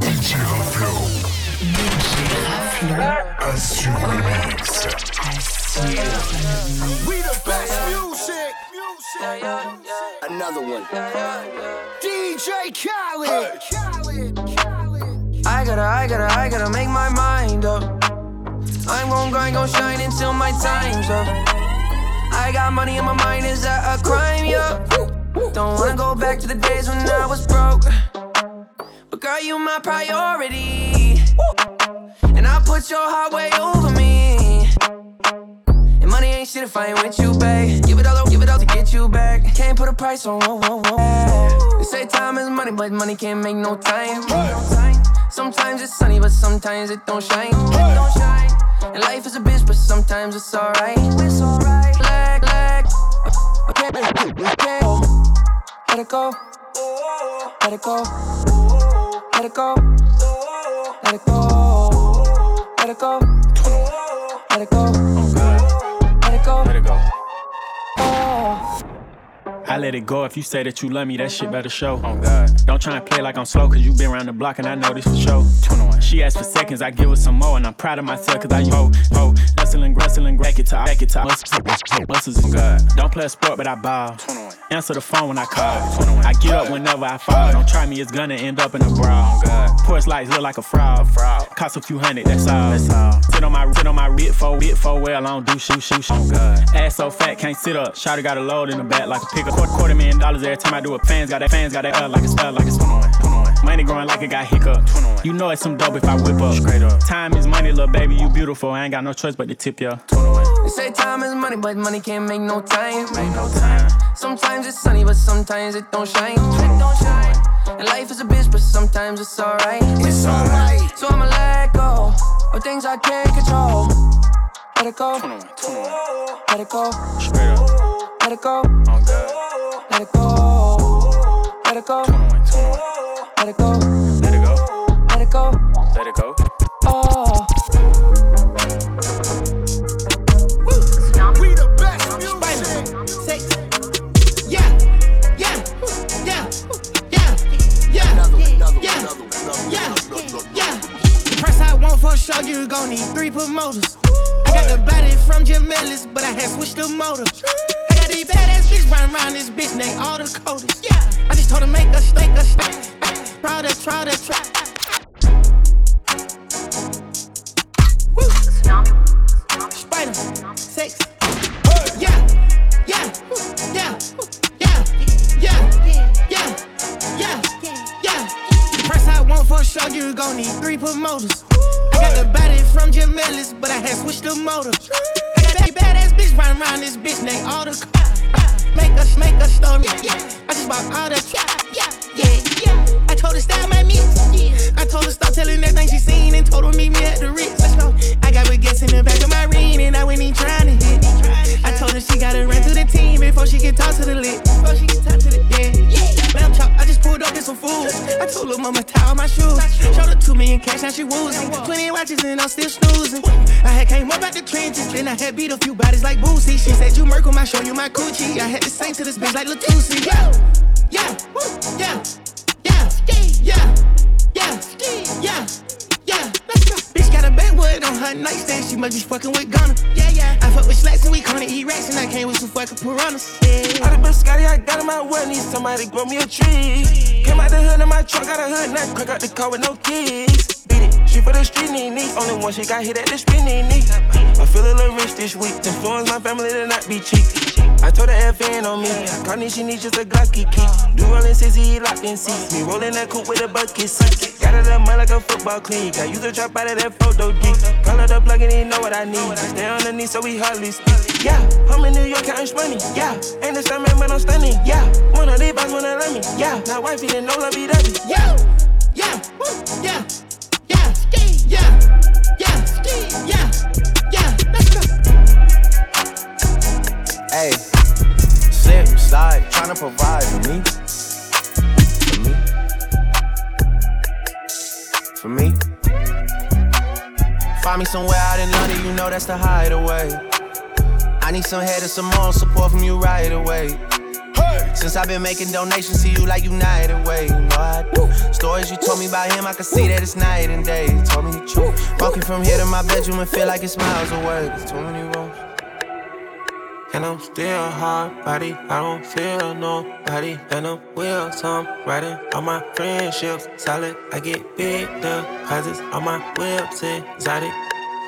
DJ Raflo. DJ Raflo. Assure le mix. We the best music. music. Another one. DJ Khaled. I gotta, I gotta, I gotta make my mind up. I'm gon' grind, gon' shine until my time's up. I got money in my mind, is that a crime? Yeah. Don't wanna go back to the days when I was broke. But girl, you my priority. And I put your heart way over me. And money ain't shit if I ain't with you, babe. Give it all, up, give it all to get you back. Can't put a price on. Whoa, whoa, whoa. They say time is money, but money can't make no time. Sometimes it's sunny, but sometimes it don't shine. It don't shine. And life is a bitch, but sometimes it's alright. It's alright. Lag, lag. Okay, okay. Let it go. Let it go. Let it go. Let it go. Let it go. Let it go. Let it go. Let it go. Oh. I let it go if you say that you love me, that shit better show. Oh God. Don't try and play like I'm slow, cause you been around the block and I know this for sure. 21. She asked for seconds, I give her some more, and I'm proud of myself, cause I ho, ho, wrestling, wrestling, back it to, back it to, muscles, muscles, Oh God. Don't play a sport, but I ball. 21. Answer the phone when I call. I get up whenever I fall. Don't try me, it's gonna end up in a brawl. Porch lights look like a fraud. Cost a few hundred, that's all. That's all. Sit on my sit on my bit for bit for well, I don't do shoot shoot shoot. Ass so fat, can't sit up. Shotty got a load in the back like a pickup. Quarter, quarter million dollars every time I do it. Fans got that fans got that uh, like a uh, like it's 21. 21. Money growing like it got hiccup. You know it's some dope if I whip up. Straight up. Time is money, little baby, you beautiful. I ain't got no choice but to tip ya. 21. They say time is money, but money can't make no time. Ain't no time. Sometimes it's sunny, but sometimes it don't shine. It don't shine. And life is a bitch, but sometimes it's alright. It's alright. So I'ma let go of things I can't control. Let it go, 21. 21. let it go, let it go, let it go, let it go, 21. 21. let it go, Let it go. let it go. Let it go. Oh, for sure, you gon' need three promoters. I got the body from Jim Ellis, but I had switched the motor. I got these badass bitch running around this bitch, and they all the. Yeah, I just told her make us stake us. Try to, try to, try. Woo. Spider, sex. Yeah, For sure, you gon' need three promoters. I got the body from Jim Ellis, but I had switched the motor. I got that badass bitch running around this bitch, they all the watches and I'm still snoozing. I had came up out the trenches, then I had beat a few bodies like Boosie. She said you Merkle, I show you my coochie. I had to sing to this bitch like Latusi. Yeah, yeah, yeah, yeah, yeah, yeah, yeah, yeah. Bitch got a backwood on her nightstand. She must be fucking with Gunna. Yeah, yeah. I fuck with slacks and we gonna eat racks and I came with some fucking piranhas. Yeah. All the biscotti I got in my well, need somebody grow me a tree. Came out the hood in my truck, got a hood nut, crack out the car with no keys. She for the street need knee. Only one she got hit at the street need knee. I feel a little rich this week. Influence my family to not be cheap. I told her FN on me. Connie, she needs just a Glocky key. Do rollin' sissy, he locked in seats. Me rollin' that coupe with a bucket seat. Got it up mud like a football clean. Got use a drop out of that photo D. Call her the plug and he know what I need. Stay on the underneath so we hardly speak. Yeah, I'm in New York counting money. Yeah, ain't the same man, but I'm stunning. Yeah, one of these boys wanna let me. Yeah, now wifey didn't know love W. Yeah, yeah, yeah, yeah, Hey, slip slide, tryna provide for me. For me. For me. Find me somewhere out in London, you know that's the hideaway. I need some head and some more support from you right away. Since I've been making donations to you like United Way, you know I do. Stories you told me about him, I can see that it's night and day. You told me the truth. Walking from here to my bedroom and feel like it's miles away. There's too many roads. And I'm still hard body, I don't feel nobody. And I'm will some riding on my friendships. Solid, I get big deposits on my whips, exotic.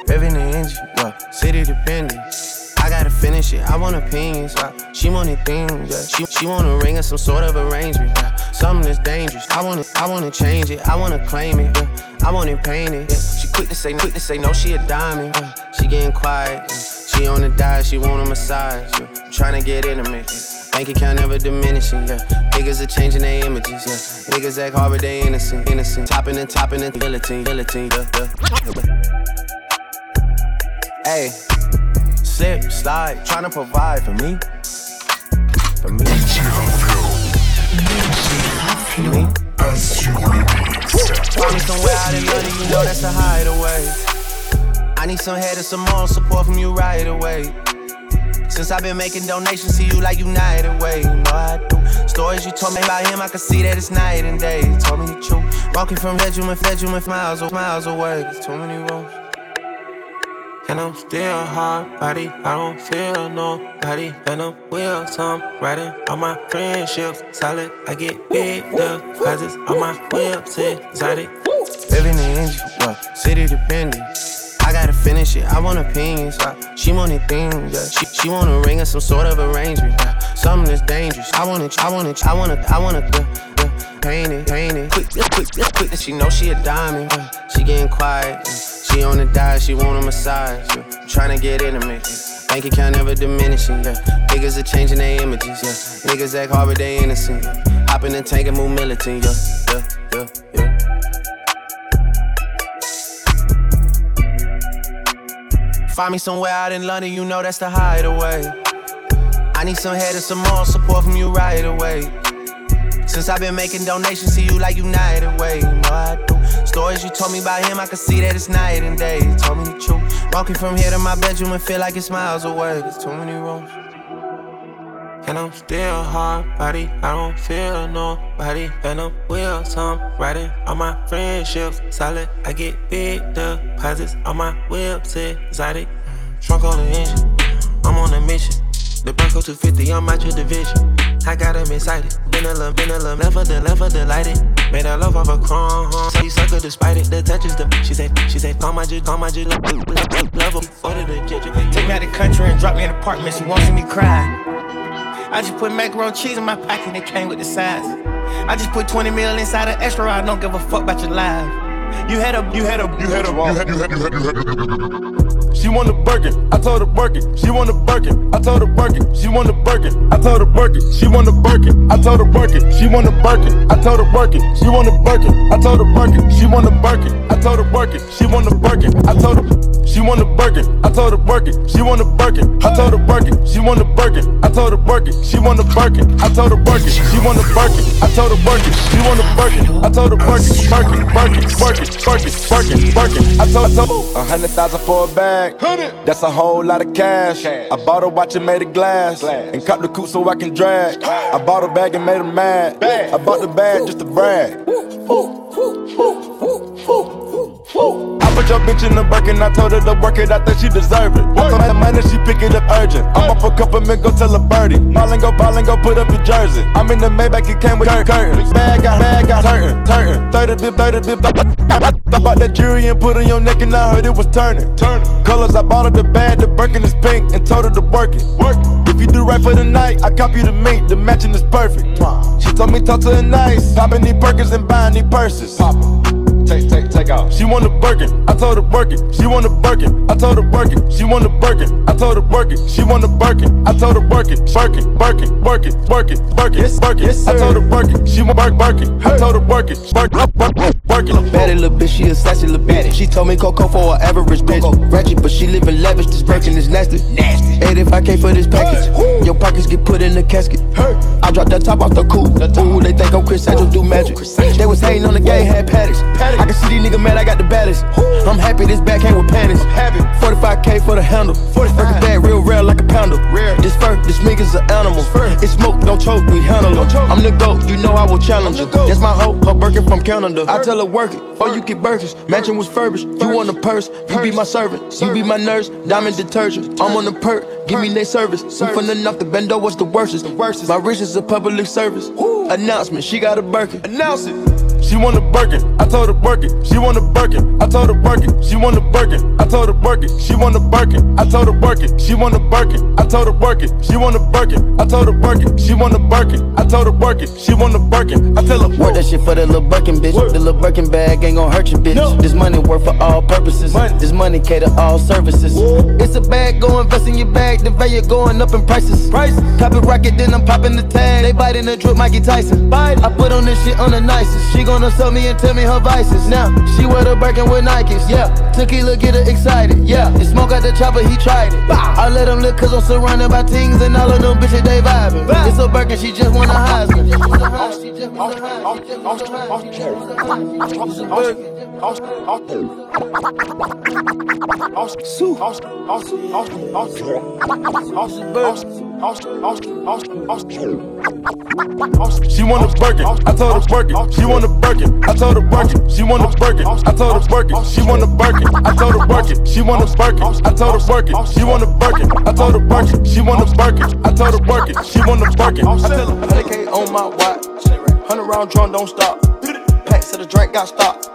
Revving the engine, yeah. City dependent. I gotta finish it. I want opinions. Yeah. She wanted things. Yeah. She she want a ring or some sort of arrangement. Yeah. Something that's dangerous. I wanna I wanna change it. I wanna claim it. Yeah. I want it painted. Yeah. She quick to say quick to say no. She a diamond. Yeah. She getting quiet. She on the diet. She want a massage. Yeah. Trying to get intimate. Bank account never diminishing, yeah. Niggas are changing their images, yeah. Niggas act hard, but they innocent, innocent. Topping and topping and guillotine, guillotine, yeah, yeah. Hey, slip, slide, tryna provide for me. For me. Raflo. me. Find me somewhere out in London, you know that's the hideaway. I need some head and some more support from you right away. Since I've been making donations to you like United Way, you know I do. Stories you told me about him, I can see that it's night and day. You told me the truth. Walking from bedroom and bedroom and miles, miles away. There's too many roads. And I'm still hard body, I don't feel nobody. And I'm will some riding on my friendships. Solid, I get big deposits on my whips, exotic. Living the engine, yeah. City dependent. I gotta finish it. I want opinions. Yeah. She wanted things. Yeah. She, she want a ring or some sort of arrangement. Yeah. Something that's dangerous. I wanna, I wanna, I wanna, I wanna. Yeah, yeah. Paint it, paint it. Quick, quick, quick, quick. and She know she a diamond. She getting quiet. She on the diet. She want a massage. Yeah. Trying get intimate. Bank account never diminishing. Yeah. Niggas are changing their images. Yeah. Niggas act hard, but they innocent. Yeah. Hop in the tank and move militant. Yeah, yeah, yeah, yeah. Find me somewhere out in London, you know that's the hideaway. I need some head and some more support from you right away. Since I've been making donations to you like United Way, you know I do. Stories you told me about him, I can see that it's night and day. You told me the truth. Walking from here to my bedroom and feel like it's miles away. There's too many roads. And I'm still hard body, I don't feel nobody. And I'm will some riding on my friendships. Solid, I get big deposits on my whips, exotic. Trunk on the engine, I'm on a mission. The Bronco 250, I'm out your division. I got him excited. Been a little, been a little, the, left of delighted. Made her love off a. Say you sucker despite it, the touch is the. She said, she said, call my G, call my G, love, love, love her. Order the kitchen. Take me out the country and drop me in an apartment. She won't see me cry. I just put macaroni cheese in my pocket and it came with the size. I just put 20 mil inside an extra. I don't give a fuck about your life. You had a, you had a, you had a, You had, you had, you had, you had. She want a Birkin, I told her Birkin. She want a Birkin, I told her Birkin. She want a Birkin, I told her Birkin. She want a Birkin, I told her Birkin. She want a Birkin, I told her Birkin. She want a Birkin, I told her Birkin. She want a Birkin, I told her Birkin. She want a Birkin, I told her. She want a Birkin, I told her Birkin. She want a Birkin, I told her Birkin. She want a Birkin, I told her Birkin. She want a Birkin, I told her Birkin. She want a Birkin, I told her Birkin. She want a Birkin, I told her Birkin. Birkin, Birkin, Birkin, Birkin, Birkin. I told, told a hundred thousand for a bag. That's a whole lot of cash. I bought a watch and made it glass, and cut the coupe so I can drag. I bought a bag and made her mad. I bought the bag just to brag. I put your bitch in the Birkin, I told her to work it, I think she deserve it. I told her money, she pick it up urgent. I'm up a couple men, go tell a birdie. Ballin' go, ballin' go, put up your jersey. I'm in the Maybach, it came with cur- curtains. Bag got, bag got turn, turn. 30 bip, 30 bip. I bought that jewelry and put on your neck, and I heard it was turning. Turning. Colors, I bought her the bag, the Birkin is pink, and told her to work it. Work it. If you do right for the night, I copy the mink, the matching is perfect. She told me talk to her nice, popping these Birkins and buying these purses. Take, take, take out. She want a Birkin, I told her Birkin. She want a Birkin, I told her Birkin. She want a Birkin, I told her Birkin. She want a Birkin, I told her Birkin. Birkin, Birkin, Birkin, Birkin, Birkin, Birkin. I told her Birkin. She want Birkin, Birkin. I told her Birkin, Birkin, Birkin, Birkin. Baddie little bitch, she a sassy little bitch. She told me Coco for an average bitch. Ratchet, but she living lavish. This Birkin is nasty. Nasty. 85k for this package. Your pockets get put in the casket. I dropped that top off the coupe. Ooh, they think I'm Criss Angel do magic. They was hating on the game, had paddocks. I can see these niggas mad, I got the baddest. I'm happy this back came with panties. 45k for the handle. 45 bag real rare like a pounder. This fur, this is an animal. It's smoke, don't choke, we handle it. I'm the GOAT, you know I will challenge her. That's my hoe, her Birkin from Canada. I tell her work it, or you get Birkins. Mansion was furbished, you want a purse, you be my servant. You be my nurse, diamond detergent. I'm on the perk, give me their service. I'm finna off the bendo, what's the? The worstest. My riches is a public service. Announcement, she got a Birkin. Announce it. She want a Birkin, I told her Birkin. She want a Birkin, I told her Birkin. She want a Birkin, I told her Birkin. She want a Birkin, I told her Birkin. She want a Birkin, I told her Birkin. She want a Birkin, I told her Birkin. She want a Birkin, I told her Birkin. She want a Birkin, I tell her Work that shit for the little Birkin, bitch. The little Birkin bag ain't gon' hurt you, bitch. This money work for all purposes. This money cater all services. It's a bag, go invest in your bag. The value going up in prices. Price. Cop it rocket, then I'm popping the tag. They biting the drip, Mikey Tyson. Bite. I put on this shit on the nicest. She gonna sell me and tell me her vices. Now she wear the Birkin with Nikes. Yeah. Tequila get her excited. Yeah. And smoke out the chopper, he tried it. I let him live cause I'm surrounded by things and all of them bitches they vibing. It's a Birkin, she just wanna Heisman. She just wanna Heisman. She just wanna Heisman. She just wanna Heisman. She just wanna Heisman. It's a Birkin. She want a Birkin, I told her Birkin. She want a Birkin, I told her Birkin. She want a Birkin, I told her Birkin. She want a Birkin, I told her Birkin. She want a Birkin, I told her Birkin. She want a Birkin, I told her Birkin. She want a Birkin, I told her Birkin. She want a Birkin. I tell her 100K on my watch. 100 round drum, don't stop. Packs of the drink got stopped.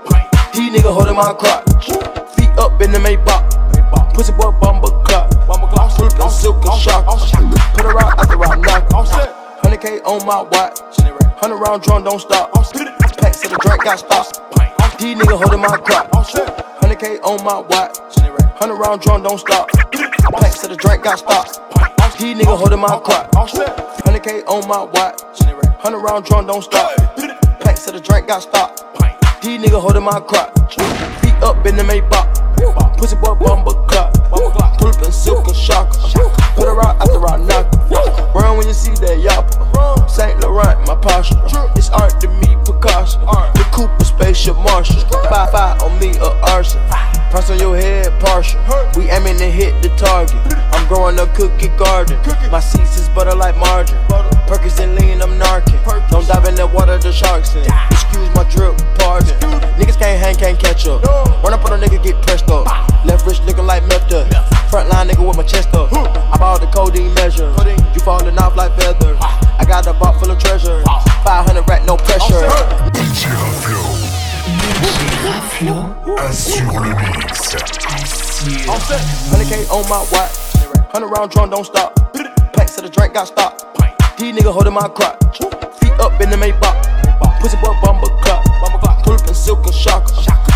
He nigga holding my crotch. Feet up in the Maybach. Pussy boy bumper clock. Up in silk and shock. Put her out after I knock. 100K on my watch. 100 round drum, don't stop. Packs of the drink got stopped. He nigga holding my crotch. 100K on my watch. 100 round drum, don't stop. Packs of the drink got stopped. He nigga holding my crotch. 100K on my watch. 100 round drum, don't stop. Packs of the drink got stopped. These nigga holding my crotch. Feet up in the Maybach. Pussy boy bumper clock. Pull up in silk and shock. Put her out after I knock. her. Run when you see that yapper. Saint Laurent, my posture. It's art to me, precaution. The Cooper spaceship Marshall. Five five on me, a arson. Price on your head, partial. We aiming to hit the target. I'm growing a cookie garden. My seats is butter like margarine. Perkins and lean, I'm narking. Don't dive in that water, the sharks in. Excuse my drip, pardon. 100 round drum, don't stop. Packs of the drink got stopped. These nigga holding my crotch. Feet up in the Maybach. Pussy boy bumper clock. Pull up in silk and shock.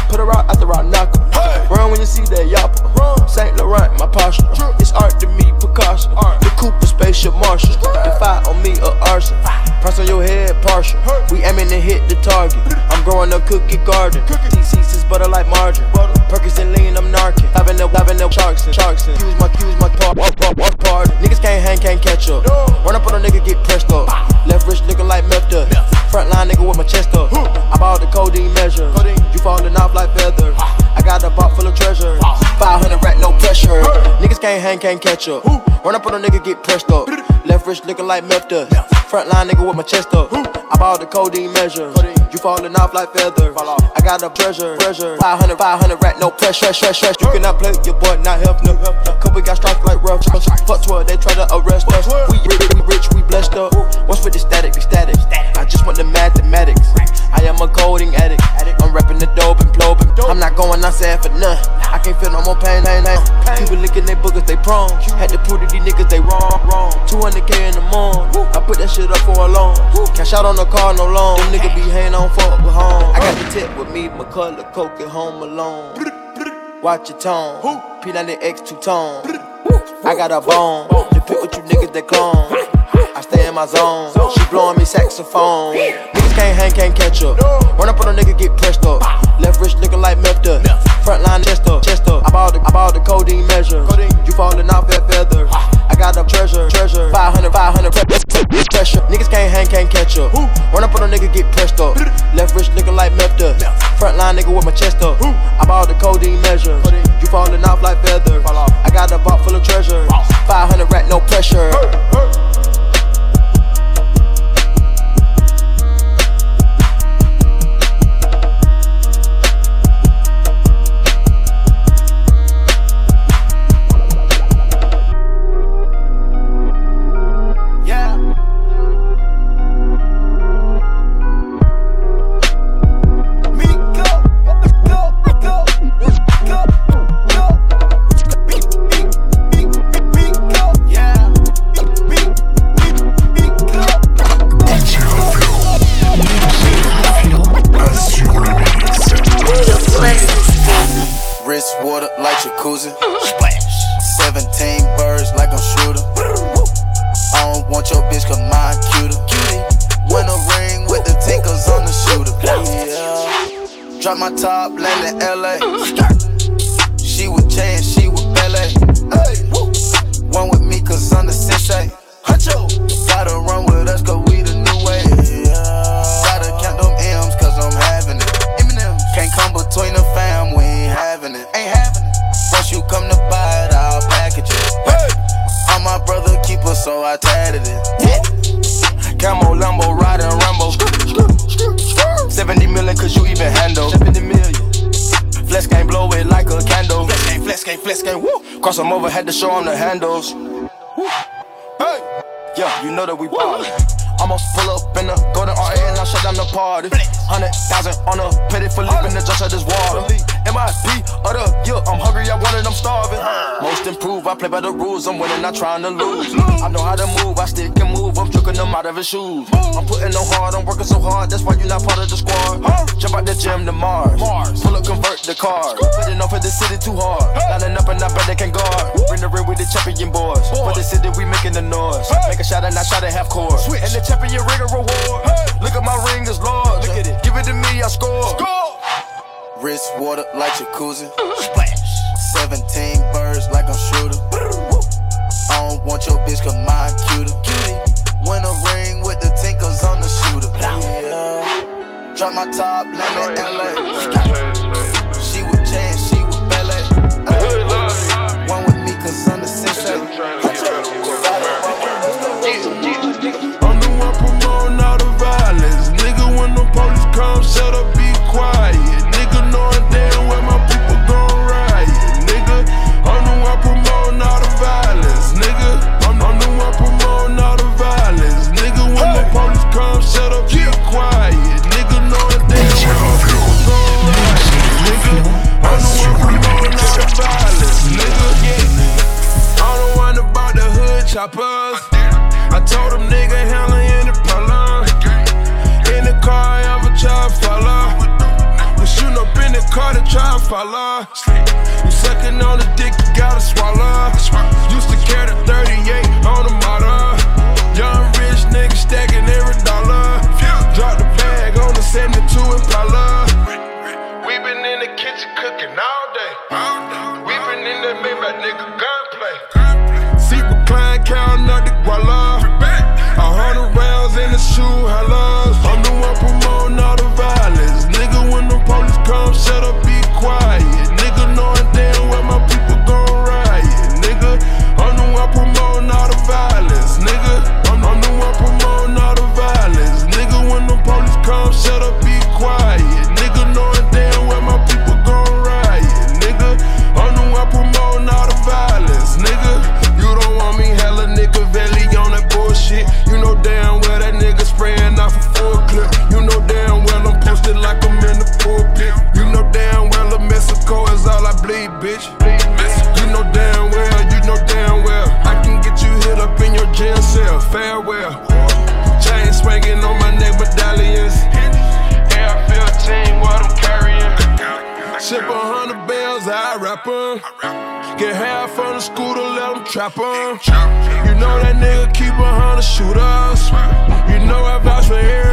Put her out after I knock her. Run when you see that yapper. Saint Laurent, my posture. It's art to me, precaution. The Cooper spaceship Marshall. The fire on me, a arson. Price on your head, partial. We aiming to hit the target. I'm growing a cookie garden. These seats is butter like margarine. Perkins and lean, I'm narking. Having the, having the sharks and sharks and. Use use my can't hang, can't catch up. Run up on a nigga, get pressed up. Left wrist looking like method. Front line nigga with my chest up. I bought the codeine measure. You falling off like feather. I got a treasure. treasure. 500, 500 rack, no pressure. Stress, stress. You cannot play your boy, not help no. Couple got stripes like rough. Fuck 12, they try to arrest us. We rich, we rich, we blessed up. What's with the static, the static? I just want the mathematics. I am a coding addict. I'm rapping the dope and probing. I'm not going outside for none. I can't feel no more pain, licking they boogers, they prone. Had to prove to these niggas they wrong, wrong. 200k in the morning. I put that shit up for a loan. Cash out on the car, no loan. Them niggas be hanging on fuck with home. I got the tip with me, McCullough, Coke at home alone. Watch your tone. P90X two tone. I got a bone. To pick with you niggas that clone. I stay in my zone. She blowing me saxophone. Niggas can't hang, can't catch up. Run up on a nigga, get pressed up. Left wrist looking like meth up. Front line chest up, chest up. I bought the, I bought the codeine measure. You falling off that feather. I got the treasure, treasure. 500, 500 pre- pressure. Niggas can't hang, can't catch up. Run up on a nigga, get pressed up. Left wrist looking like meth up. Front line nigga with my chest up. I bought the codeine measure. You falling off like feather. I got a box full of treasure. 500 rack, no pressure. My top, land in LA. Had to show 'em the handles. Woo. Hey, yeah, you know that we ballin'. Almost pull up in the golden RA shut down the party. Hundred thousand on a petty for leaving the just of this water. MIP of the year, I'm hungry, I want it, I'm starving. Most improved, I play by the rules, I'm winning, not trying to lose. I know how to move, I still can move, I'm tricking them out of his shoes. I'm putting no hard, I'm working so hard, that's why you're not part of the squad. Jump out the gym to Mars. Pull up, convert the car. Putting off for the city too hard. Lining up and I bet they can guard. Bring the ring with the champion boys. For the city, we making the noise. Make a shot and I shot at half court. And the champion ring a reward. Look at my ring is large. Look at it. Give it to me, I score. Wrist water like jacuzzi. Uh-huh. Splash. 17 birds like I'm shooter. I don't want your bitch cause mine cuter. Win a ring with the tinkers on the shooter. Yeah. Drop my top, land in LA. Choppers. I told them nigga handle any problem. In the car, I ever try to follow. We shootin' up in the car to try to follow. You sucking on the dick, you gotta swallow. Used to carry the 38 on the motor. Young rich nigga stacking every dollar. Drop the bag on the 72 Impala. We been in the kitchen cooking all day. We been in the Maybach nigga counting trap on. You know that nigga keep a hundred shooters. You know I vouch for him.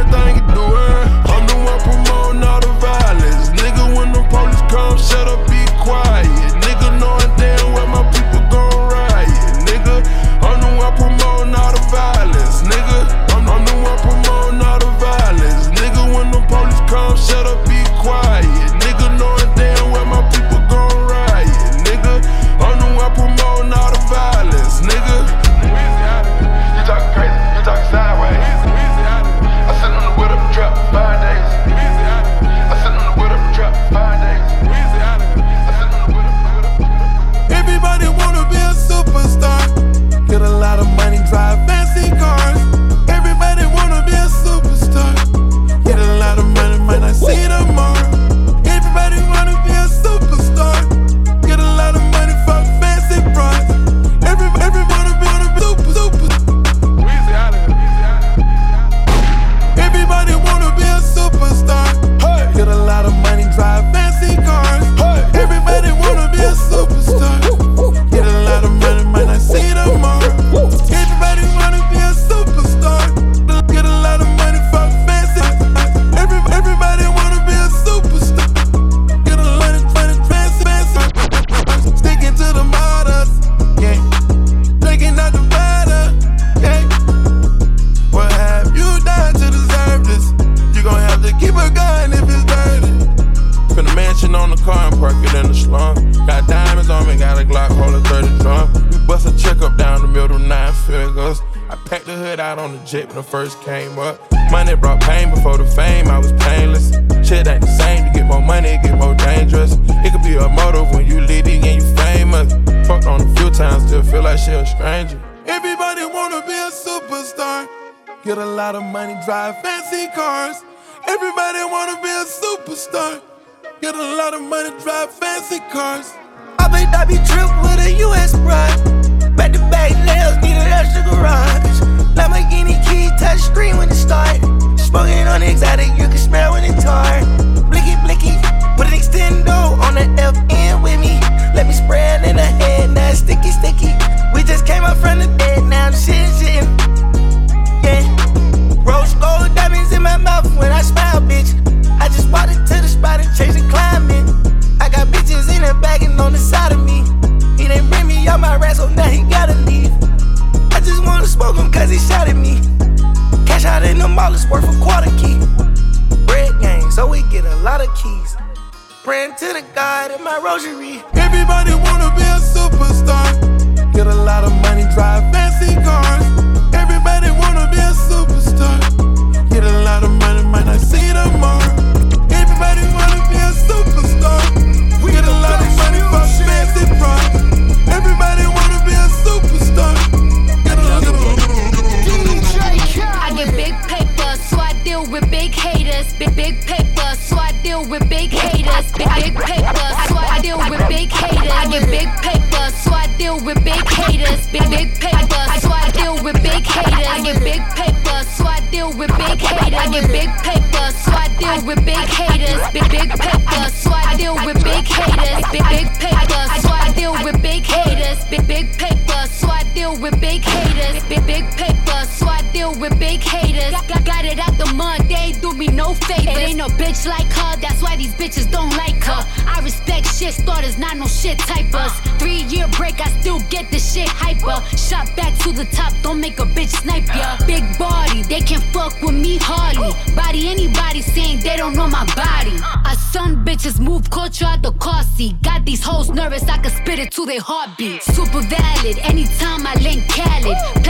anybody, anybody saying they don't know my body. I son bitches move culture out the car seat. Got these hoes nervous, I can spit it to their heartbeat. Super valid, anytime I link Khaled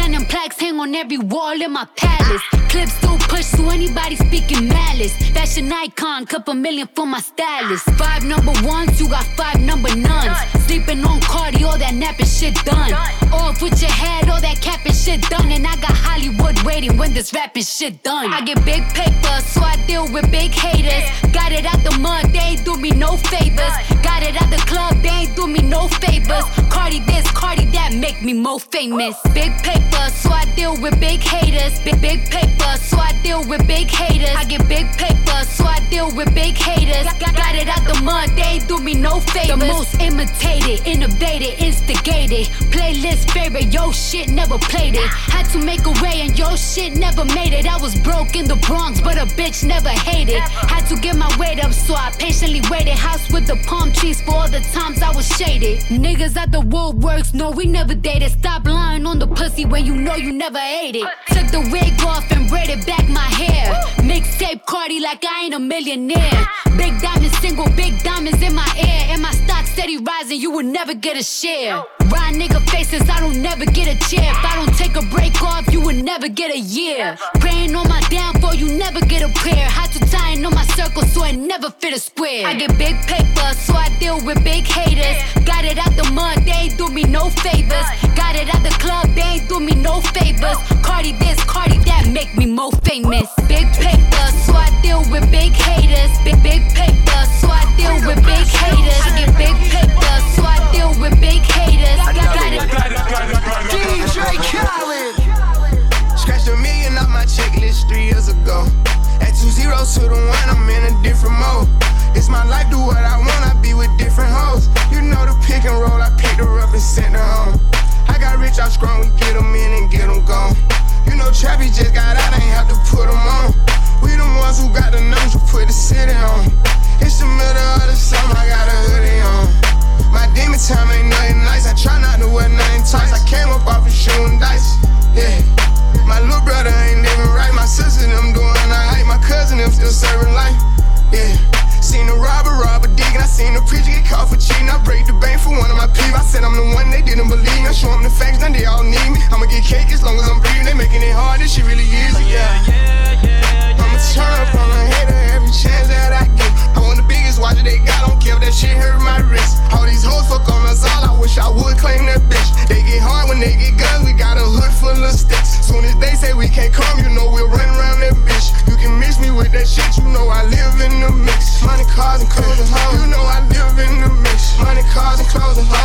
hang on every wall in my palace. Clips still push to anybody speaking malice. Fashion icon, couple million for my stylist. Five number ones, you got five number nuns. Sleeping on Cardi, all that napping shit done. Off with your head, all that capping shit done. And I got Hollywood waiting when this rapping shit done. I get big paper, so I deal with big haters. Got it out the mud, they ain't do me no favors. Got it out the club, they ain't do me no favors. Cardi this, Cardi that, make me more famous. Big paper, so I deal with big haters. Big big paper, so I deal with big haters. I get big paper, so I deal with big haters. Got, got it out the mud, they ain't do me no favors. The most imitated, innovated, instigated. Playlist favorite, yo shit never played it. Had to make a way and yo shit never made it. I was broke in the Bronx, but a bitch never hated. Had to get my weight up, so I patiently waited. House with the palm trees for all the times I was shaded. Niggas at the woodworks, no, we never dated. Stop lying on the pussy when you know you never ate it. Took the wig off and braided back my hair. Mixtape Cardi like I ain't a millionaire. Big diamonds, single big diamonds in my ear. And my stock steady rising, you will never get a share. Ride nigga faces, I don't never get a chair. If I don't take a break off, you would never get a year. Praying on my downfall, you never get a prayer. Had to tying on my circle so I never fit a square. I get big paper, so I deal with big haters. Got it out the mud, they ain't do me no favors. Got it at the club, they ain't do me no favors. Cardi this, Cardi that, make me more famous. Big paper, so I deal with big haters. Big big paper, so I deal with big haters. I get big paper, so I deal with big haters. Got, got it. DJ Khaled. Scratched a million off my checklist three years ago. At two zeros to the one, I'm in a different mode. It's my life, do what I want, I be with different hoes. You know the pick and roll, I picked her up and sent her home. I got rich, I'm strong, we get them in and get them gone. You know Trappy just got out, ain't have to put them on. We the ones who got the numbers to put the city on. It's the middle of the summer, I got a hoodie on. My demon time ain't nothing nice. I try not to wear nothing tight. I came up off of shooting dice. Yeah. My little brother ain't living right. My sister them doing alright. My cousin them still serving life. Yeah. Seen the robber rob a dig and I seen a preacher get caught for cheating. I break the bank for one of my peeps. I said I'm the one they didn't believe. me. I show them the facts, now they all need me. I'ma get cake as long as I'm breathing. They making it hard, this shit really easy. Yeah. Yeah, yeah, yeah I'ma turn up on a hater every chance that I get. I want the biggest watch that they got, don't care if that shit hurt my wrist. All these hoes fuck on us all, I wish I would claim that bitch. They get hard when they get guns, we got a hood full of sticks. Soon as they say we can't come, you know we'll run around that bitch. You can miss me with that shit, you know I live in the mix. Money, cars, and clothes and hoes. You know I live in the mix. Money, cars, and clothes and hoes.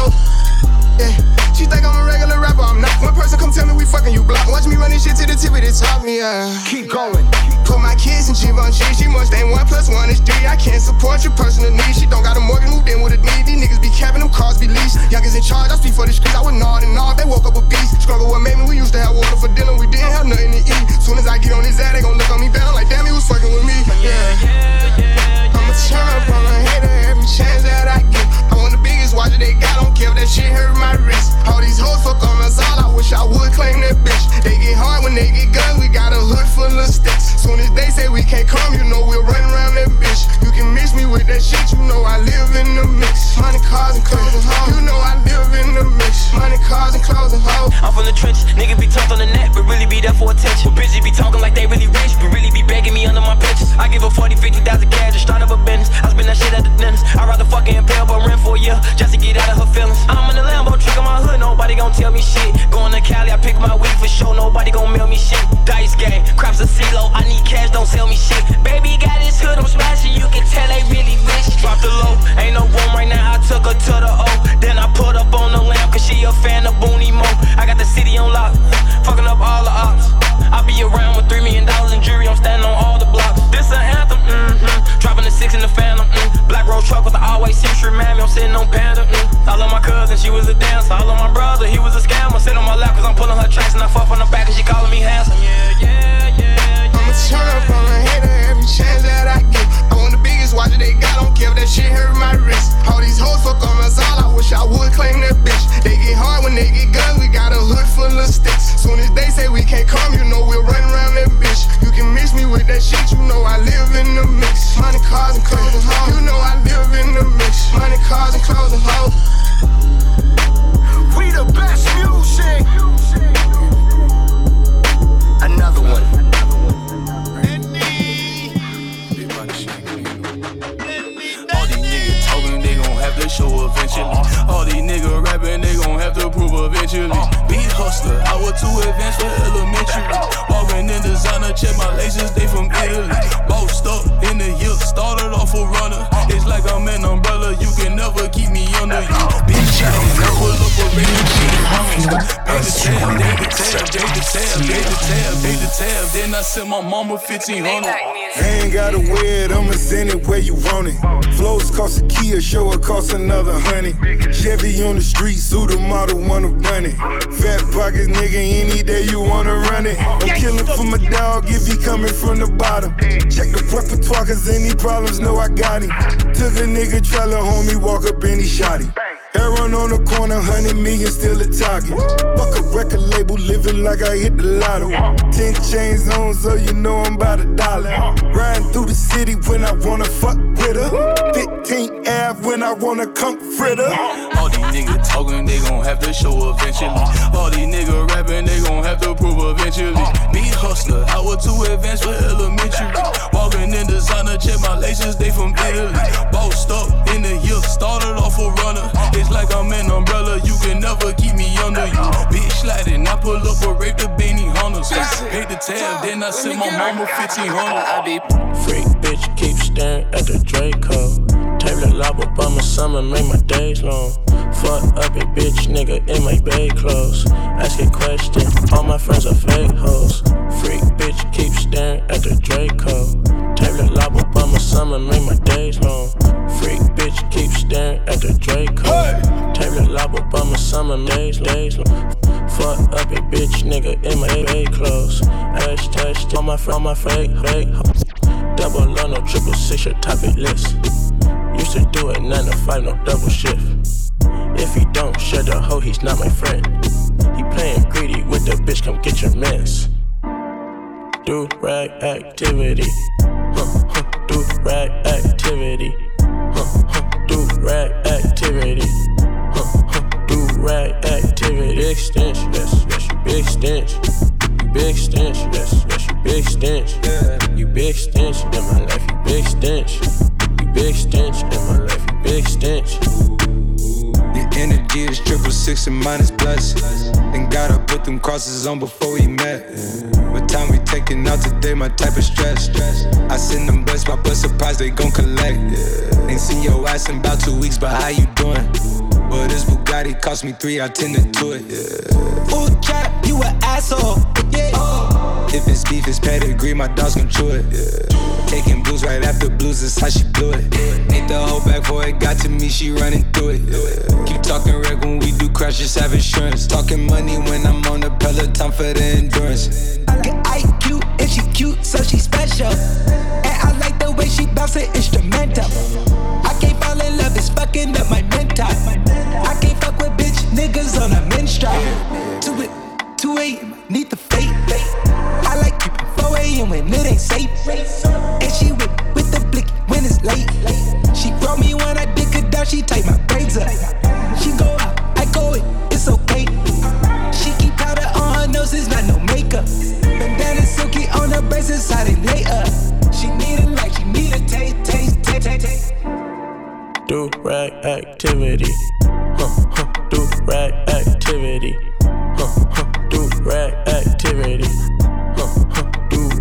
Run this shit to the tip of the top, me, yeah. Keep going. Put my kids in Givenchy, she must ain't one plus one is three. I can't support your personal needs. She don't got a mortgage, moved in with a need. These niggas be capping them cars, be leased. Youngers in charge, I speak for the streets. I would nod and nod. They woke up a beast. Struggle what made me, we used to have water for dinner. We didn't have nothing to eat. Soon as I get on his ass, they gon' look on me better. Like, damn, he was fucking with me. Yeah. I'ma turn up on a hater every chance that I get. I want the biggest watch that they got, don't care if that shit hurt my wrist. All these hoes fuck on us all, I wish I would claim that bitch. They get hard when they guns, we got a hood full of sticks. Soon as they say we can't come, you know we'll run around that bitch. You can mix me with that shit, you know I live in the mix. Money, cars, and clothes and hoes. You know I live in the mix. Money, cars, and clothes and hoes. I'm from the trenches, nigga be tough on the net, but really be there for attention. But bitches be talking like they really rich, but really be begging me under my pictures. I give a 40, 50,000 cash to start up a business. I spend that shit at the dentist. I'd rather fucking impale but rent for a year just to get out of her feelings. I'm in the Lambo trick on my hood, nobody gon' tell me shit. Going to Cali, I pick my weed for sure, nobody gon' mail me shit. Dice game, craps a CeeLo, I need cash, don't sell me shit. Baby got his hood, I'm smashing, you can tell they really rich. Drop the low, ain't no room right now, I took her to the O. Then I put up on the lamp, cause she a fan of Booney Mo. I got the city on lock, fucking up all the ops. I be around with three million dollars in jewelry, I'm standing on all the blocks. This an anthem, mm-hmm. Dropping the six in the phantom, mm. Black road truck with the always century mammy, I'm sitting on panda, mm. I love my cousin, she was a dancer. I love my brother, he was a scammer. Sit on my lap cause I'm pulling her tracks it. I'm killing for my dog if he coming from the bottom. Check the repertoire, cause any problems, know I got him. Took a nigga trailer, homie, walk up and he shot him. Aaron on the corner, hundred million still a target. Fuck record label, living like I hit the lotto. Ten chains on, so you know I'm about a dollar. Riding through the city when I wanna fuck with her. 15 Ave when I wanna comfort her. All these niggas talking, they gon' have to show eventually. All these niggas rapping, they gon' have to prove eventually. Beat hustler, I was too advanced for elementary. Walking in designer, check my laces, they from Italy. Bossed up in the year, started off a runner. It's like I'm an umbrella, you can never keep me under you. Bitch sliding, I pull up a rape the Benny Hunters. Paid the tab, then I sent my mama 1500. I be Freak bitch, keep staring at the Draco. Table lob up on my summer, make my days long. Fuck up a bitch, nigga, in my bay clothes. Ask a question, all my friends are fake hoes. Freak bitch, keep staring at the Draco. Table lob up on my summer, make my days long. Freak bitch, keep staring at the Draco. Table lob up on my summer, days, days long. Fuck up a bitch, nigga, in my bay clothes. Ash touched all my, all my fake, fake. Double on no triple six, your topic list. Used to do it nine to five, no double shift. If he don't shut the hoe, he's not my friend. He playing greedy with the bitch, come get your mess. Do rag activity. Huh, huh, do rag activity. Huh, huh, do rag activity. Huh, huh, do rag activity. Big stench, yes, yes, you big stench. You big stench, yes, yes, you big stench. You big stench in my life, you big stench. You big stench in my life, you big stench. Your energy is triple six and minus plus. Then gotta put them crosses on before we met. What time we taking out today? My type of stress. stress. I send them bus, my bus surprise they gon' collect. Ain't seen your ass in about two weeks, but how you doing? Well, this Bugatti cost me three, I tend to it. Full trap, you an asshole. If it's beef, it's pedigree, my dog's gon' chew it. Yeah. Taking blues right after blues, that's how she blew it. Ain't the whole back before it got to me, she running through it. Keep talking wreck when we do crash, just have insurance. Talking money when I'm on the peloton for the endurance. Get IQ and she cute, so she special. And I like the way she bounce it instrumental. I can't fall in love, it's fucking up my mental. I can't fuck with bitch niggas on a menstrual. To it, 2 a.m. need the fate. I like keeping 4 a.m. when it ain't safe. And she whip with the blick when it's late. She brought me when I dick her down, she tight my braids up. She go out, I go in, it's okay. She keep powder on her nose, it's not no makeup. Bandana silky on her braces, how they lay up. She need it like she need a taste, taste, taste, taste, taste. Durag activity. Huh, huh, do rag activity. Huh, huh, do rag activity.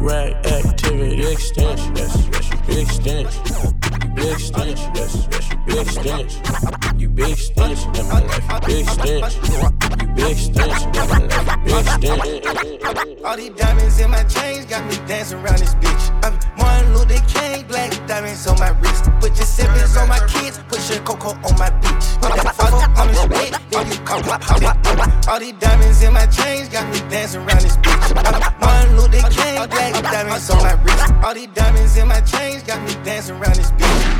Rag activity. Stench, yes, yes, you big stench. You big stench, yes, yes, you big stench. You big stench in my life, big stench. You big stench in my life, big stench. All these diamonds in my chains got me dancing around this bitch. I'm Martin Luther King, black diamonds on my wrist. Put your siblings on my kids, put your cocoa on my bitch. Put that photo on the spit, then you come it. All these diamonds in my chains got me dancing around King, black diamonds on my wrist. All these diamonds in my chains got me dancing around this bitch.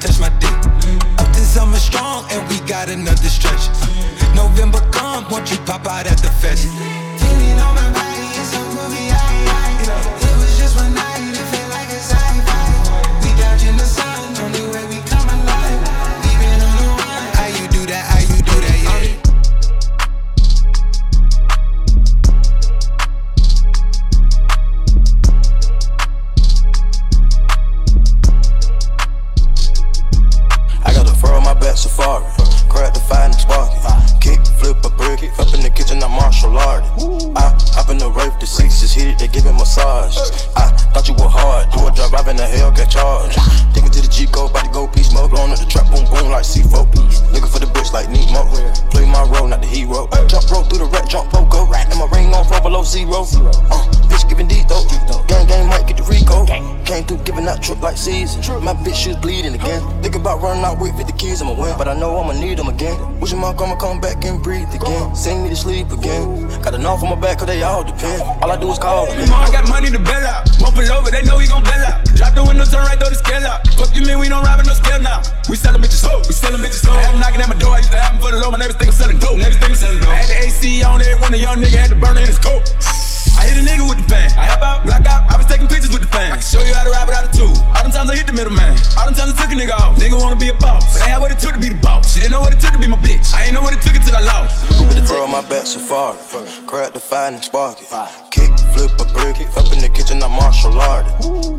Touch my dick. Up to summer strong, and we got another stretch. November come, won't you pop out at the fest? Feeling on my body, it's so groovy, aye, aye. It was just one out with 50 keys, I'ma win. But I know I'ma need them again. Wishing my karma come back and breathe again. Sing me to sleep again. Got a knife on my back, cause they all depend. All I do is call again. I got money to bail out. Won't pull over, they know we gon' bail out. Drop the window, turn right, throw the scale out. Fuck you mean we don't rob no scale now? We sellin' bitches, oh, we sellin' bitches, oh. I'm knocking at my door, I used to have them for the low. My neighbors think I'm selling dope. Neighbors think I'm selling dope. I had the AC on there, one a young nigga had to burn in his coat. I hit a nigga with the fan. I help out, black out. I was taking pictures with the fan. I can show you how to rap without a tool. All them times I hit the middleman. All them times I took a nigga off. Nigga wanna be a boss. But I had what it took to be the boss. She didn't know what it took to be my bitch. I ain't know what it took until I lost. Fur my back, safari. Crack the fire and spark it. Kick, flip a brick. Up in the kitchen, I'm martial art.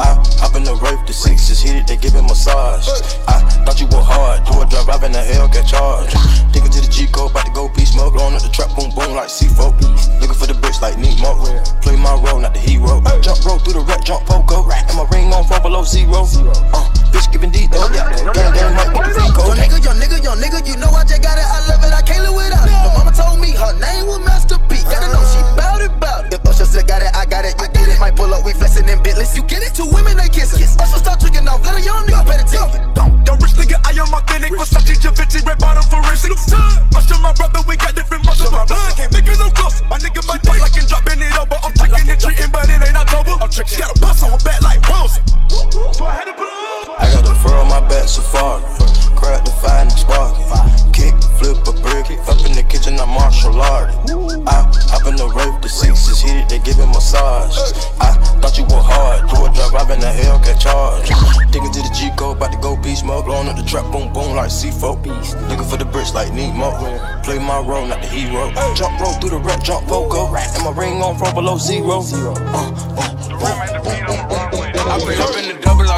I hop in the rave, the sixes hit it, they give it massage. I thought you were hard. Do a drive, I've been the hell, get charged. Digging to the G code, about to go piece smoke. Blowing up the trap, boom, boom, like C4. Looking for the bricks like Nemo. Play my role, not the hero. Jump roll through the rat, jump pogo. And my ring on from below zero. Uh, bitch giving D though. Yeah, gang, gang, might get the Rico. Young nigga, young nigga, young nigga, you know I just got it, I love it, I can't live without it. My mama told me her name was Master P. Gotta know she bout it, bout it. If Usher said got it, I got it, you get it. Might pull up, we flexing in Bentleys. You get it? Two women, they kissing. Usher start tricking off, let a young nigga pay the ticket. Young rich nigga, I am authentic. Versace, Givenchy, red bottom for instance. Usher, my brother, we got different muscles. My blood can't make it no close. My nigga, my day like and dropping it over. I'm taking it, treating, but it ain't October. I'm tricking, got a bus on my back like Wilson. So I had to put I got the fur on my back, safari. Crack the fire and spark it. Kick, flip a brick. Up in the kitchen, I'm martial art. I hop in the rave, the sixes hit it, they give it massage. I thought you were hard. Do a drive, I've been the hell, get charged. Digging to the G code, about to go beast mode. Blowing up the trap, boom, boom, like C4. Looking for the bricks like Nemo. Play my role, not the hero. Jump roll through the rat, jump pogo. And my ring on from below zero. Uh, uh, uh, uh I put up in the double, I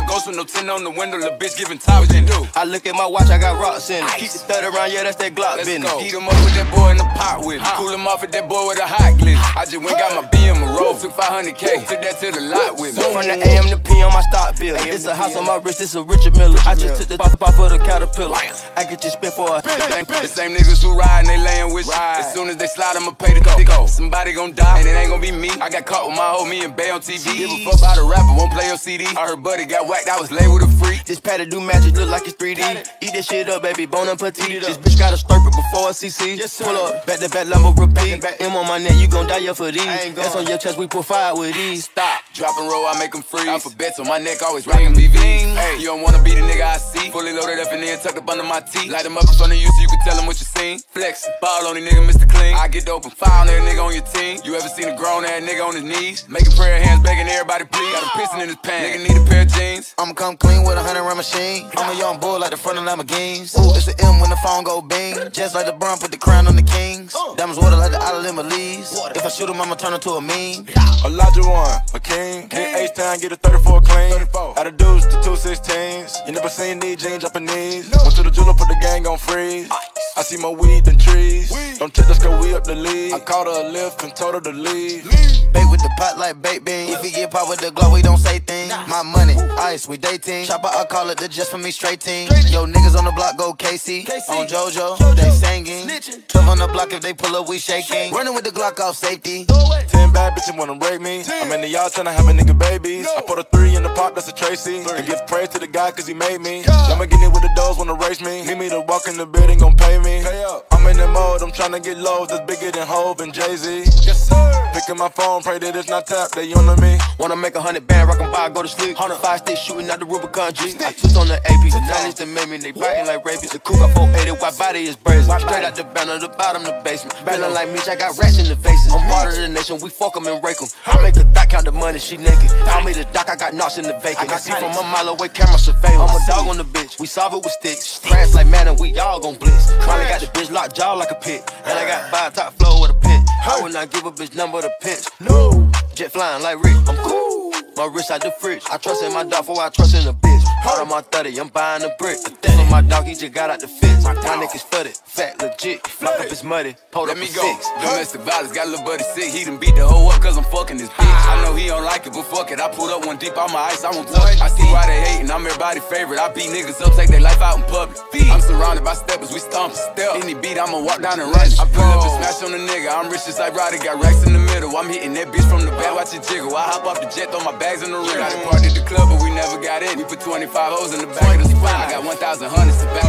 ghost with no tin on the window. The bitch giving top, what you do? I look at my watch, I got rocks in it. Keep the stud around, yeah, that's that Glock Let's business. go. Heat 'em up with that boy in the pot with me. Cool him off with that boy with a hot glitch. I just went got my BM a roll, took 500k, took that to the lot with me. From the AM to P on my stock bill. It's a house on my wrist, it's a Richard Mille. I just took the pop off of the caterpillar. I could just spit for a. The same niggas who ride and they layin' with you. As soon as they slide, I'ma pay the go. Somebody gon' die, and it ain't gon' be me. I got caught with my homie and Bay on TV. Give a fuck about a rapper, won't play on CD. I heard Buddy got whacked, I was labeled a freak. This patty do magic, look like it's 3D. Eat this shit up, baby, bone and petite. This bitch got a stirp it before a CC. Pull up, back to back level repeat. M on my neck, you gon' die yeah for these. That's on your chest, we put fire with these. Stop, drop and roll, I make them freeze. Alphabets on my neck, always rockin' BV. Hey, you don't wanna be the nigga I see. Fully loaded up and then tucked up under my teeth. Light them up in front of you so you can tell them what you seen. Flex, ball on the nigga, Mr. Clean. I get dope and fire on every nigga on your team. You ever seen a grown ass nigga on his knees? Making prayer hands, begging everybody please. Got him pissing in his pants. Nigga need a pair of jeans. I'ma come clean with a hundred round machine. I'm a young bull like the front of Lamborghinis. Ooh, it's an M when the phone go bing. Just like the Brown put the crown on the kings. Uh. Diamonds water like the island of Belize. If I shoot him, I'ma turn him to a meme. Elijah one, a king. Hit H town, get a 34 clean. Out of dudes to two 16s. You never seen these jeans Japanese. in. Went to the jeweler, put the gang on freeze. I see more weed than trees. Don't check, let's go, we up the lead. I called her a lift and told her to leave. Bait with the pot like baked beans. If he get pop with the glow, we don't say things. My money, ice, we dating. Chopper, I call it the just for me straight team. Yo, niggas on the block go KC. On JoJo, they singing. 12 on the block, if they pull up, we shaking. Running with the Glock off safety. Ten bad bitches wanna break me. I'm in the yard tryna have a nigga babies. I put a three in pot, that's a Tracy. And give praise to the guy cause he made me. Lamborghini with the doors wanna race me. Need me to walk in the building, gon' pay me. I'm in the mode, I'm tryna get low, that's bigger than Hove and Jay Z. Yes, sir. Picking my phone, pray that it's not tapped, they on me. Wanna make a hundred band, rock and buy, go to sleep. Hundred five sticks shooting out the Rubicon G. I twist on the AP, the 90s that made me, they biting like rabies. The coupe got 480, white body is brazen. Straight out the banner, the bottom, the basement. Feeling like me, I got rats in the faces. I'm part of the nation, we fuck 'em and rake 'em. I make the doc count the money, she naked. I made the doc, I got knots in the vacant. I see from a mile away, camera surveillance. I'm a dog on the bitch, we solve it with sticks. Crash like man, and we all gon' blitz. Finally got the bitch locked jaw like a pit. And I got five top flow with a pit. I will not give a bitch number to pinch. No, jet flying like Rick, I'm cool. My wrist out the fridge. I trust in my dog before I trust in a bitch. Part of my 30, I'm buying a brick. On my dog, he just got out the fence. My niggas flooded, fat, legit. Lock up his muddy, pulled Let up me go. six. Domestic violence got a little buddy sick. He done beat the hoe up cause I'm fucking this bitch. I know he don't like it, but fuck it. I pulled up one deep on my ice, I won't touch. I see why they hating, I'm everybody's favorite. I beat niggas up, take their life out in public. I'm surrounded by steppers, we stomp step. Any beat, I'ma walk down and run. I pull up and smash on the nigga. I'm rich just like Roddy, got racks in the middle. I'm hitting that bitch from the back, watch it jiggle. I hop off the jet, throw my bags in the rim. Got a party at the club, but we never got in. We put 25 hoes in the back of the spot. I got 1,000 hundreds to back.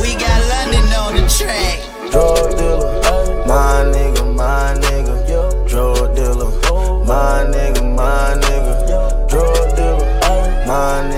We got London on the track. Drug dealer, my nigga, my nigga. Drug dealer, my nigga, my nigga. Drug dealer, my nigga,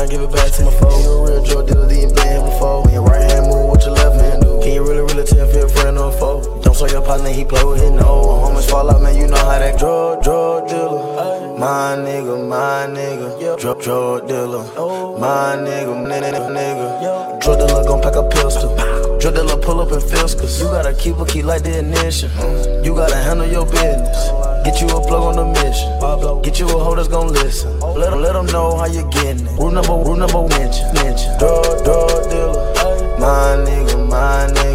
one time, give it back to my foe. You a real drug dealer, you been here before. When your right hand move, what your left hand do? Can you really, really tell if you're a friend or a foe? Don't show your partner, he play with his nose. Homies fall out, man, you know how that drug, drug dealer. My nigga, my nigga. Drug, drug dealer. My nigga, nigga, nigga. Drug dealer gon' pack a pistol. Drug dealer pull up in Fiskars. You gotta keep a key like the ignition. You gotta handle your business. Get you a plug on the mission. Get you a hoe that's gon' listen. Let let them know how you getting it. Rule number, rule number, mention. Drug, drug dealer. My nigga, my nigga.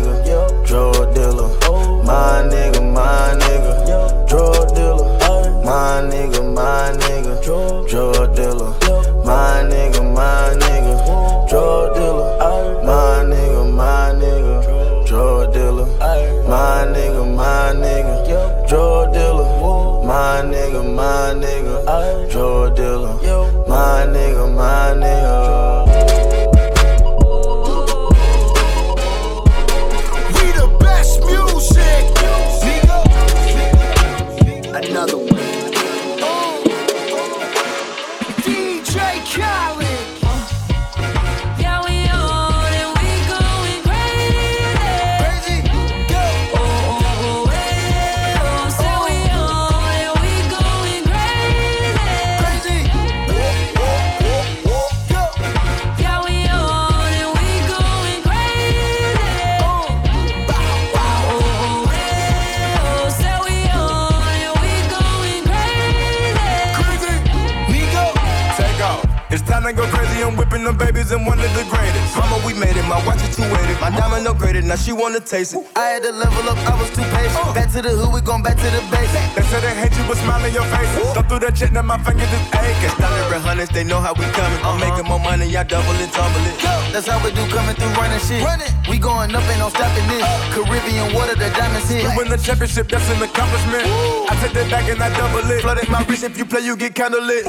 She wanna taste it. I had to level up. I was too patient. Uh. Back to the hood. We gon' back to the base. They said they hate you, but smile in your face. Thumb through that shit, now my fingers is aching. Dollar hundreds, they know how we coming. I'm uh-huh. making more money, y'all double it, tumble it. That's how we do coming through running shit. We going up, ain't no stopping this. Uh. Caribbean water, the diamonds hit. We win the championship, that's an accomplishment. I take that back and I double it. Flooded my wrist, if you play, you get kinda lit.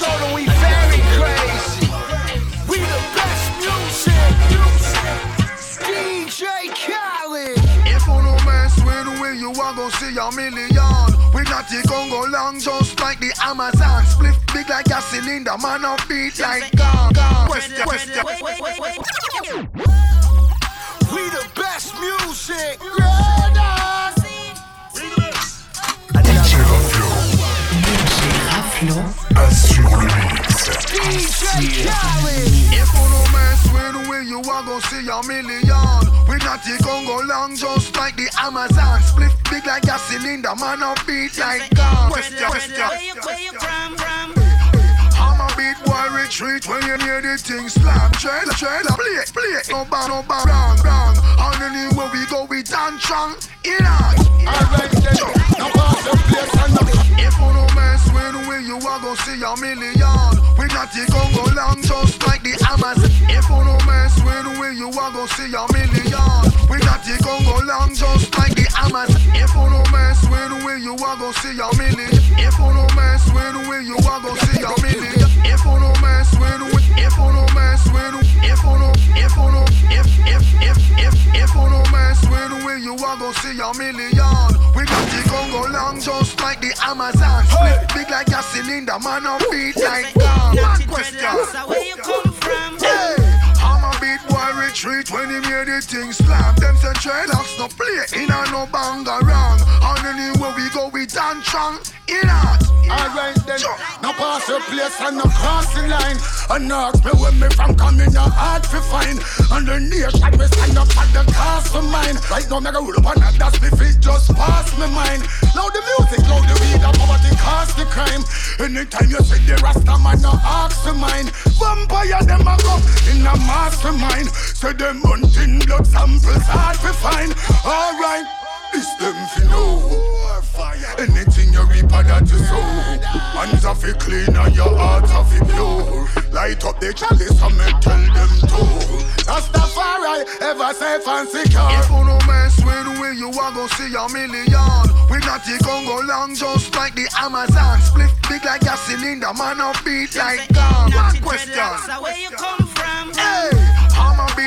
Them we very crazy. We the best music. DJ Khaled. If on no swear the way you are gon' see a million. We not the Congo long, just like the Amazon. Split big like a cylinder, man up beat like gong. Question, question. We you are see a million. We not the Congo long, just like the Amazon. Split big like a cylinder, man up beat like. Question, question. I'm a beat boy retreat when you hear the thing slam. Trailer, trailer, play, play. No bang, no bang, wrong, wrong. And anywhere we go, we dance strong. In. Alright then, now pass the place and now. If you no swear the way you are gon' see a million. We not the Congo long, just like the Amazon. If you no swear the way you are gon' see a million. We not the Congo long, just like the Amazon. If you no swear the way you are gon' see a million. If you no swear the way you are gon' see a million. If you no man swear the way, if you no man swear the, if you no, if you no, if if if if if you no man swear the way you are gon' see a million. We got the Congo long, just like the Amazon. Big like a cylinder, man up beat like gong. One question. Where you come from? Hey, I'm a beat boy retreat when he made the thing slam. Them say dreadlocks no play in a no banga wrong. And anywhere we go, we dance strong. In out. Alright then, now pass your place and no crossing line. And ask me where me from coming, no hard to find. And the nation we stand up at the cost of mine. Right now, me go roll up on that, that's me feet just pass me mind. Now the music, now the weed, and poverty cost the crime. Anytime you see the Rasta man, no ask to mine. Vampire them a go in a mastermind. Say them hunting blood samples hard to find. Alright, this them fi know. Anything you reap and that you sow. Hands are fi clean and your heart are fi pure. Light up the chalice and me tell them to. Rastafari ever safe and secure. If you no man swear the way you are gon' see a million. We not the Congo long just like the Amazon. Split big like a cylinder, man up beat like God One question. Where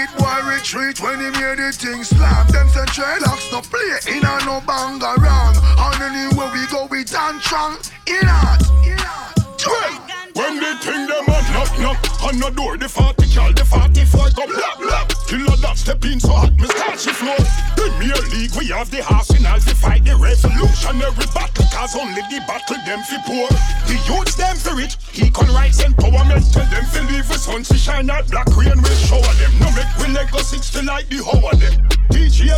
beat boy retreat when he made the thing slam Them say dreadlocks no play in a no banga wrong And anywhere we go we dance strong In out, in out When they think them a knock knock on the door, the 40 cal, the 44 go blap blap. Killer that step in so hot, me start she flow. Premier League, we have the arsenal to fight the revolutionary battle, cause only the battle them fi poor. The youths them fi rich, equal rights empowerment, tell them fi leave the sun to shine out, black rain will shower them. No make we let go six to like the hoe of them. DJ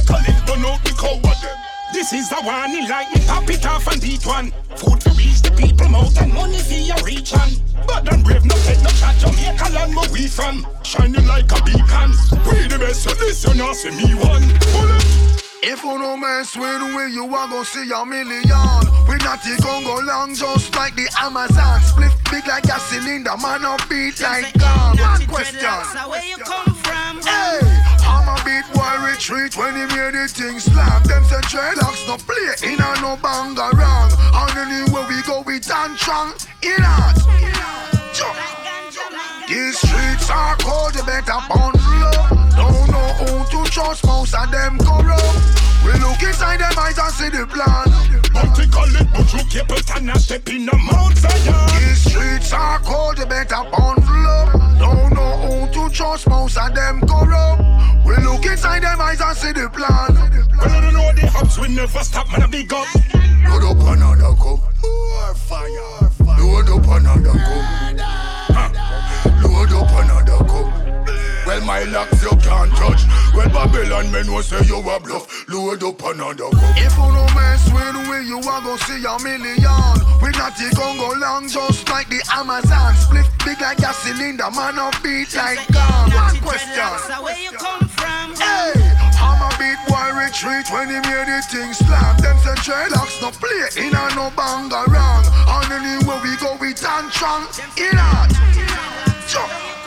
know the cow of them. This is the one in like me pop it off and beat one. Food to reach the people mouth and money for your reach on. But I'm brave, no take no chat, Jamaica land where we from. Shining like a beacon. We the best, so this you not see me one. Bullet. If you no man swear the way you are gon' see a million We not the Congo long just like the Amazon Split big like a cylinder, man up beat like gong One question Beat boy retreat when he made the thing slam Them say dreadlocks no play in a no banga wrong. And anywhere we go we dance strong. In jump. These streets are cold, you better bundle up Don't know who to trust, most of them corrupt. We look inside them eyes and see the plan. Multicolor it, but you keep it and a step in the Mount Zion. These streets are cold, you better bundle up Don't know who to trust, most of them corrupt. We look inside them eyes and see the plan. Well, I don't know the hubs will never stop, man, a big up. Load up another cup. More fire Load up another cup. Load up another cup Well, my locks you can't touch Well, Babylon men will say you a bluff. Load up another cup. If you no mess with we, you are gonna see a million. We not the Congo long, just like the Amazon. Split big like a cylinder, man a beat like gong. One question. Where you come from? Hey, I'm a beat boy retreat when he made the thing slap. Them say dreadlocks no play in a no banga wrong. And anywhere we go, we dance strong. In that. Jump.